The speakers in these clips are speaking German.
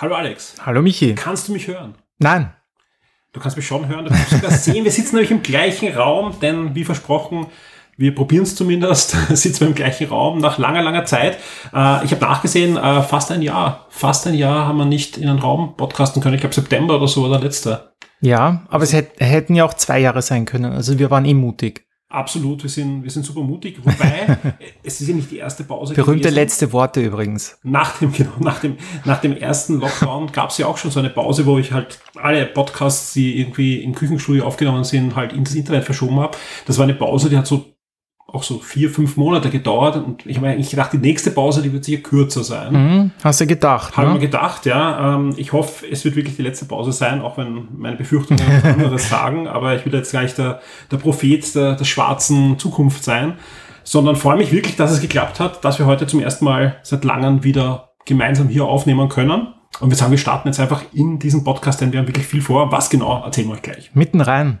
Hallo Alex. Hallo Michi. Kannst du mich hören? Nein. Du kannst mich schon hören, du kannst sogar sehen. Wir sitzen nämlich im gleichen Raum, denn wie versprochen, wir probieren es zumindest, sitzen wir im gleichen Raum nach langer, langer Zeit. Äh, ich habe nachgesehen, äh, fast ein Jahr, fast ein Jahr haben wir nicht in einen Raum podcasten können. Ich glaube September oder so oder letzter. Ja, aber es hätt, hätten ja auch zwei Jahre sein können. Also wir waren eh mutig. Absolut, wir sind, wir sind super mutig. Wobei, es ist ja nicht die erste Pause. Berühmte gewesen. letzte Worte übrigens. Nach dem, genau, nach dem, nach dem ersten Lockdown gab es ja auch schon so eine Pause, wo ich halt alle Podcasts, die irgendwie im Küchenstudio aufgenommen sind, halt ins Internet verschoben habe. Das war eine Pause, die hat so auch so vier, fünf Monate gedauert und ich habe eigentlich gedacht, die nächste Pause, die wird sicher kürzer sein. Mhm, hast du gedacht? Habe ne? mir gedacht, ja. Ähm, ich hoffe, es wird wirklich die letzte Pause sein, auch wenn meine Befürchtungen anderes sagen, aber ich will jetzt gar nicht der, der Prophet der, der schwarzen Zukunft sein, sondern freue mich wirklich, dass es geklappt hat, dass wir heute zum ersten Mal seit langem wieder gemeinsam hier aufnehmen können. Und wir sagen, wir starten jetzt einfach in diesen Podcast, denn wir haben wirklich viel vor. Was genau, erzählen wir euch gleich. Mitten rein.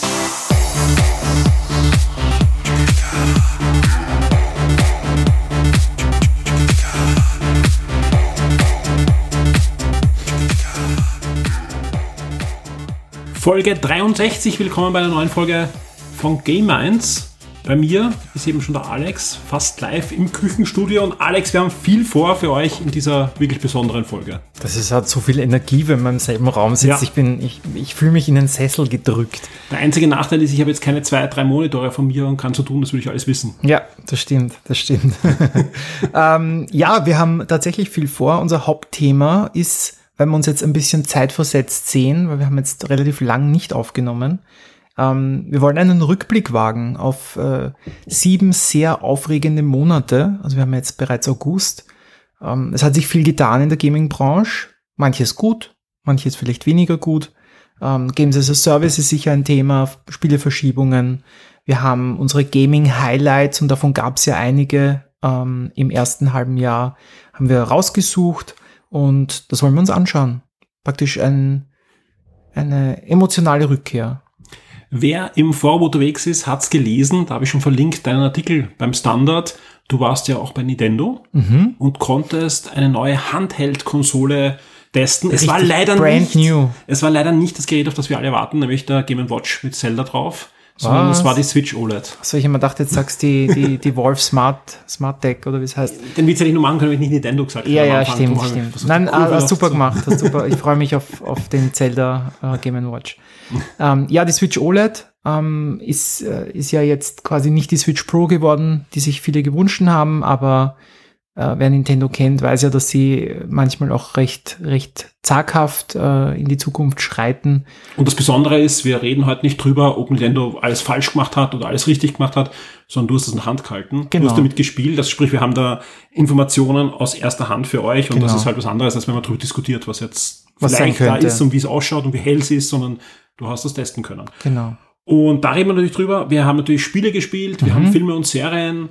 Folge 63. Willkommen bei einer neuen Folge von Game Minds. Bei mir ist eben schon der Alex, fast live im Küchenstudio. Und Alex, wir haben viel vor für euch in dieser wirklich besonderen Folge. Das ist halt so viel Energie, wenn man im selben Raum sitzt. Ja. Ich, bin, ich, ich fühle mich in den Sessel gedrückt. Der einzige Nachteil ist, ich habe jetzt keine zwei, drei Monitore von mir und kann so tun, das würde ich alles wissen. Ja, das stimmt, das stimmt. ähm, ja, wir haben tatsächlich viel vor. Unser Hauptthema ist wenn wir uns jetzt ein bisschen zeitversetzt sehen, weil wir haben jetzt relativ lang nicht aufgenommen. Ähm, wir wollen einen Rückblick wagen auf äh, sieben sehr aufregende Monate. Also wir haben jetzt bereits August. Ähm, es hat sich viel getan in der Gaming-Branche. Manches gut, manches vielleicht weniger gut. Ähm, Games as a Service ist sicher ein Thema, Spieleverschiebungen. Wir haben unsere Gaming-Highlights und davon gab es ja einige ähm, im ersten halben Jahr, haben wir rausgesucht und das wollen wir uns anschauen. Praktisch ein, eine emotionale Rückkehr. Wer im Forum unterwegs ist, hat's gelesen. Da habe ich schon verlinkt deinen Artikel beim Standard. Du warst ja auch bei Nintendo mhm. und konntest eine neue Handheld-Konsole testen. Es war leider brand nicht, new. Es war leider nicht das Gerät, auf das wir alle warten, nämlich der Game Watch mit Zelda drauf sondern das war die Switch OLED. So, ich habe mir gedacht, jetzt sagst du die, die, die Wolf Smart, Smart Deck oder wie es heißt. Den Witz hätte ich nur machen können, wenn ich nicht Nintendo gesagt hätte. Ja, ja, stimmt, stimmt. Nein, cool hast super so. gemacht, hast super. Ich freue mich auf, auf den Zelda uh, Game Watch. ähm, ja, die Switch OLED ähm, ist, äh, ist ja jetzt quasi nicht die Switch Pro geworden, die sich viele gewünscht haben, aber äh, wer Nintendo kennt, weiß ja, dass sie manchmal auch recht, recht zaghaft äh, in die Zukunft schreiten. Und das Besondere ist, wir reden heute nicht drüber, ob Nintendo alles falsch gemacht hat oder alles richtig gemacht hat, sondern du hast es in der Hand gehalten. Genau. Du hast damit gespielt. Das sprich, wir haben da Informationen aus erster Hand für euch und genau. das ist halt was anderes, als wenn man darüber diskutiert, was jetzt was vielleicht da ist und wie es ausschaut und wie hell es ist, sondern du hast das testen können. Genau. Und da reden wir natürlich drüber. Wir haben natürlich Spiele gespielt, wir mhm. haben Filme und Serien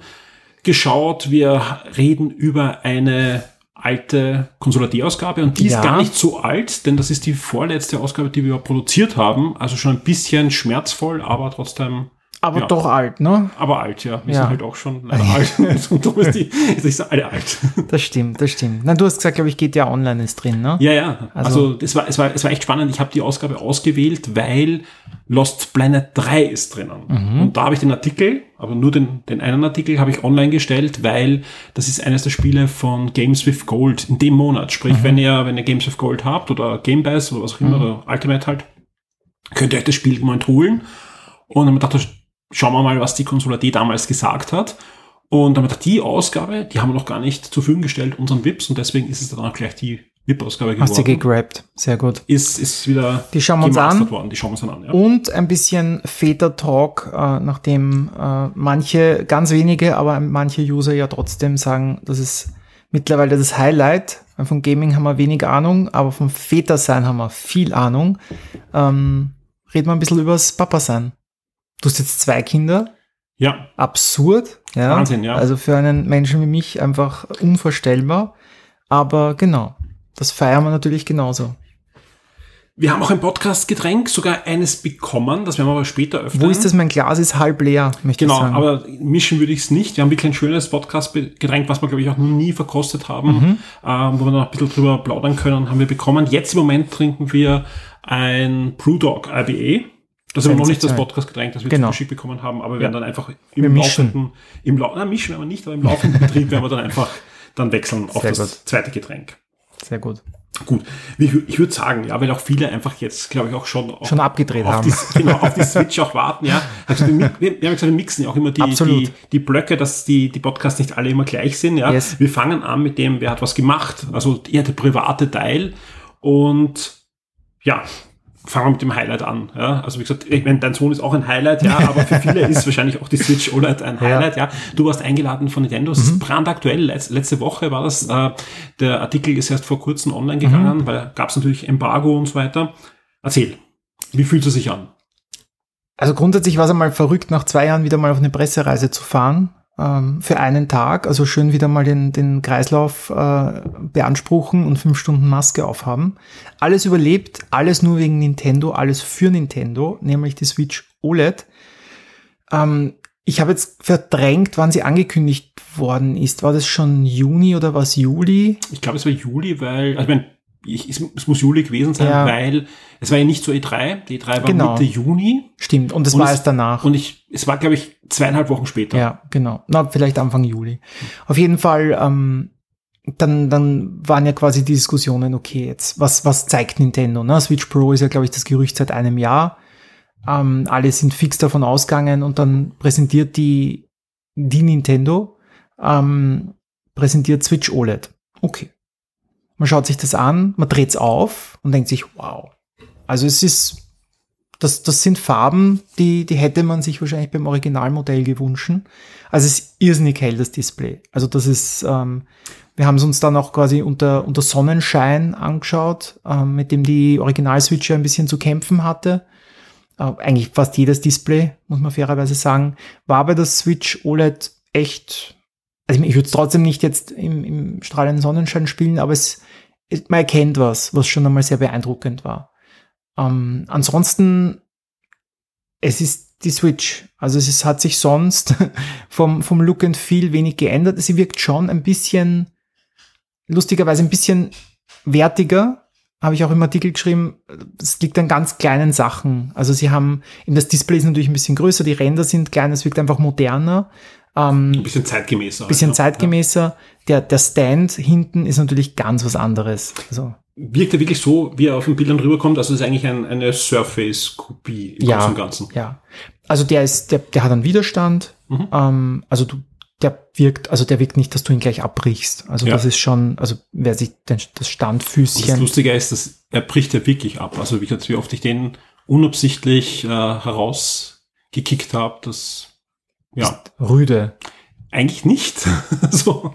geschaut. Wir reden über eine alte Konsolidierungsgabe und die ja. ist gar nicht so alt, denn das ist die vorletzte Ausgabe, die wir produziert haben. Also schon ein bisschen schmerzvoll, aber trotzdem aber ja. doch alt, ne? Aber alt, ja. Wir ja. sind halt auch schon leider alt. Und du bist die, ich sag, alle alt. Das stimmt, das stimmt. Na, du hast gesagt, glaube ich, geht ja online ist drin, ne? Ja, ja. Also, also es, war, es, war, es war echt spannend. Ich habe die Ausgabe ausgewählt, weil Lost Planet 3 ist drinnen. Mhm. Und da habe ich den Artikel, aber nur den, den einen Artikel habe ich online gestellt, weil das ist eines der Spiele von Games with Gold in dem Monat. Sprich, mhm. wenn ihr, wenn ihr Games with Gold habt oder Game Pass oder was auch immer, mhm. oder Ultimate halt, könnt ihr euch das Spiel Moment holen. Und dann habe ich gedacht, schauen wir mal, was die Konsole D damals gesagt hat. Und damit die Ausgabe, die haben wir noch gar nicht zur Verfügung gestellt, unseren VIPs, und deswegen ist es dann auch gleich die VIP-Ausgabe geworden. Hast du gegrabt, sehr gut. Ist, ist wieder die schauen wir uns an. worden, die schauen wir uns an, ja. Und ein bisschen Väter-Talk, äh, nachdem äh, manche, ganz wenige, aber manche User ja trotzdem sagen, das ist mittlerweile das Highlight. Von Gaming haben wir wenig Ahnung, aber vom Väter-Sein haben wir viel Ahnung. Ähm, reden wir ein bisschen übers Papa-Sein. Du hast jetzt zwei Kinder. Ja, absurd. Ja? Wahnsinn, ja. Also für einen Menschen wie mich einfach unvorstellbar. Aber genau, das feiern wir natürlich genauso. wir haben auch ein Podcast-Getränk, sogar eines bekommen, das werden wir aber später öffnen. Wo ist das? Mein Glas ist halb leer, möchte Genau, ich sagen. aber mischen würde ich es nicht. Wir haben wirklich ein schönes Podcast-Getränk, was wir, glaube ich, auch noch nie verkostet haben, Mhm. ähm, wo wir noch ein bisschen drüber plaudern können, haben wir bekommen. Jetzt im Moment trinken wir ein Brewdog IBA. Das ist aber noch nicht das. Podcast-Getränk, das wir Genau. zugeschickt bekommen haben, aber wir werden dann einfach im laufenden, im na, mischen werden wir nicht, aber im laufenden Betrieb werden wir dann einfach dann wechseln auf Sehr das gut. zweite Getränk. Sehr gut. Gut, ich, ich würde sagen, ja, weil auch viele einfach jetzt, glaube ich, auch schon, auf, Schon abgedreht auf haben. Die, genau, auf die Switch auch warten, ja. Also wir, wir, wir haben gesagt, wir mixen ja auch immer die, Absolut. die, die Blöcke, dass die, die Podcasts nicht alle immer gleich sind, ja. Yes. Wir fangen an mit dem, wer hat was gemacht, also eher der private Teil und ja, fangen wir mit dem Highlight an. Ja? Also wie gesagt, ich meine, dein Sohn ist auch ein Highlight, ja, aber für viele ist wahrscheinlich auch die Switch OLED ein Highlight, ja. Du warst eingeladen von Nintendo, es ist brandaktuell, Letz, letzte Woche war das, äh, der Artikel ist erst vor kurzem online gegangen, weil gab es natürlich Embargo und so weiter. Erzähl, wie fühlt es sich an? Also grundsätzlich war es einmal verrückt, nach zwei Jahren wieder mal auf eine Pressereise zu fahren. Ähm, für einen Tag. Also schön wieder mal den, den Kreislauf äh, beanspruchen und fünf Stunden Maske aufhaben. Alles überlebt, alles nur wegen Nintendo, alles für Nintendo, nämlich die Switch OLED. Ähm, ich habe jetzt verdrängt, wann sie angekündigt worden ist. War das schon Juni oder was Juli? Ich glaube, es war Juli, weil, also ich meine, ich, es, es muss Juli gewesen sein, Ja. weil es war ja nicht so E3, die E3 war Genau. Mitte Juni Stimmt. Und das Und war es- erst danach. und ich, es war, glaube ich, zweieinhalb Wochen später. Ja, genau. Na, vielleicht Anfang Juli. Auf jeden Fall, ähm, dann, dann waren ja quasi die Diskussionen, okay, jetzt, was, was zeigt Nintendo? Ne? Switch Pro ist ja, glaube ich, das Gerücht seit einem Jahr. Ähm, alle sind fix davon ausgegangen und dann präsentiert die, die Nintendo, ähm, präsentiert Switch OLED. Okay. Man schaut sich das an, man dreht's auf und denkt sich, wow. Also es ist, das, das sind Farben, die, die hätte man sich wahrscheinlich beim Originalmodell gewünscht. Also es ist irrsinnig hell, das Display. Also das ist, ähm, wir haben es uns dann auch quasi unter, unter Sonnenschein angeschaut, ähm, mit dem die Original-Switch ja ein bisschen zu kämpfen hatte. Äh, eigentlich fast jedes Display, muss man fairerweise sagen, war bei der Switch OLED echt, also ich würde es trotzdem nicht jetzt im, im strahlenden Sonnenschein spielen, aber es, es, man erkennt was, was schon einmal sehr beeindruckend war. Ähm, ansonsten, es ist die Switch. Also es ist, hat sich sonst vom, vom Look and Feel wenig geändert. Sie wirkt schon ein bisschen, lustigerweise ein bisschen wertiger. Habe ich auch im Artikel geschrieben, es liegt an ganz kleinen Sachen. Also sie haben, das Display ist natürlich ein bisschen größer, die Ränder sind klein, es wirkt einfach moderner. Ähm, Ein bisschen zeitgemäßer. bisschen halt, ja. zeitgemäßer. Der, der Stand hinten ist natürlich ganz was anderes. Also, Wirkt er wirklich so, wie er auf den Bildern rüberkommt? Also es ist eigentlich ein, eine Surface-Kopie im Ja. Großen und Ganzen. ja. Also der ist, der, der hat einen Widerstand. Mhm. Ähm, also du, der wirkt, also der wirkt nicht, dass du ihn gleich abbrichst. Also Ja. das ist schon, also wer sich den, das Und das Standfüßchen, Lustige ist, dass er bricht ja wirklich ab. Also wie, wie oft ich den unabsichtlich äh, herausgekickt habe, das ja, rüde. eigentlich nicht. so.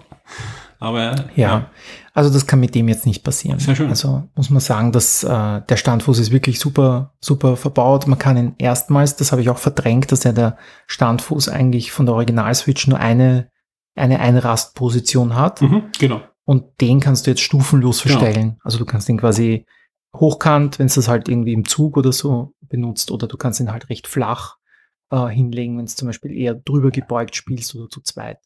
Aber Ja. Also das kann mit dem jetzt nicht passieren. Sehr schön. Also muss man sagen, dass äh, der Standfuß ist wirklich super, super verbaut. Man kann ihn erstmals, das habe ich auch verdrängt, dass ja der Standfuß eigentlich von der Original-Switch nur eine, eine Einrastposition hat. Mhm, genau. Und den kannst du jetzt stufenlos Genau. verstellen. Also du kannst den quasi hochkant, wenn du das halt irgendwie im Zug oder so benutzt, oder du kannst ihn halt recht flach äh, hinlegen, wenn du zum Beispiel eher drüber gebeugt spielst oder zu zweit.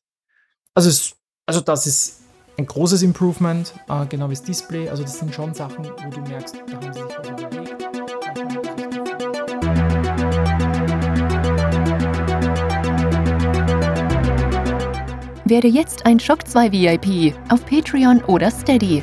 Also, es, also das ist ein großes Improvement, äh, genau wie das Display. Also das sind schon Sachen, wo du merkst, da haben sie sich was überlegt. Werde jetzt ein Shock 2 VIP auf Patreon oder Steady.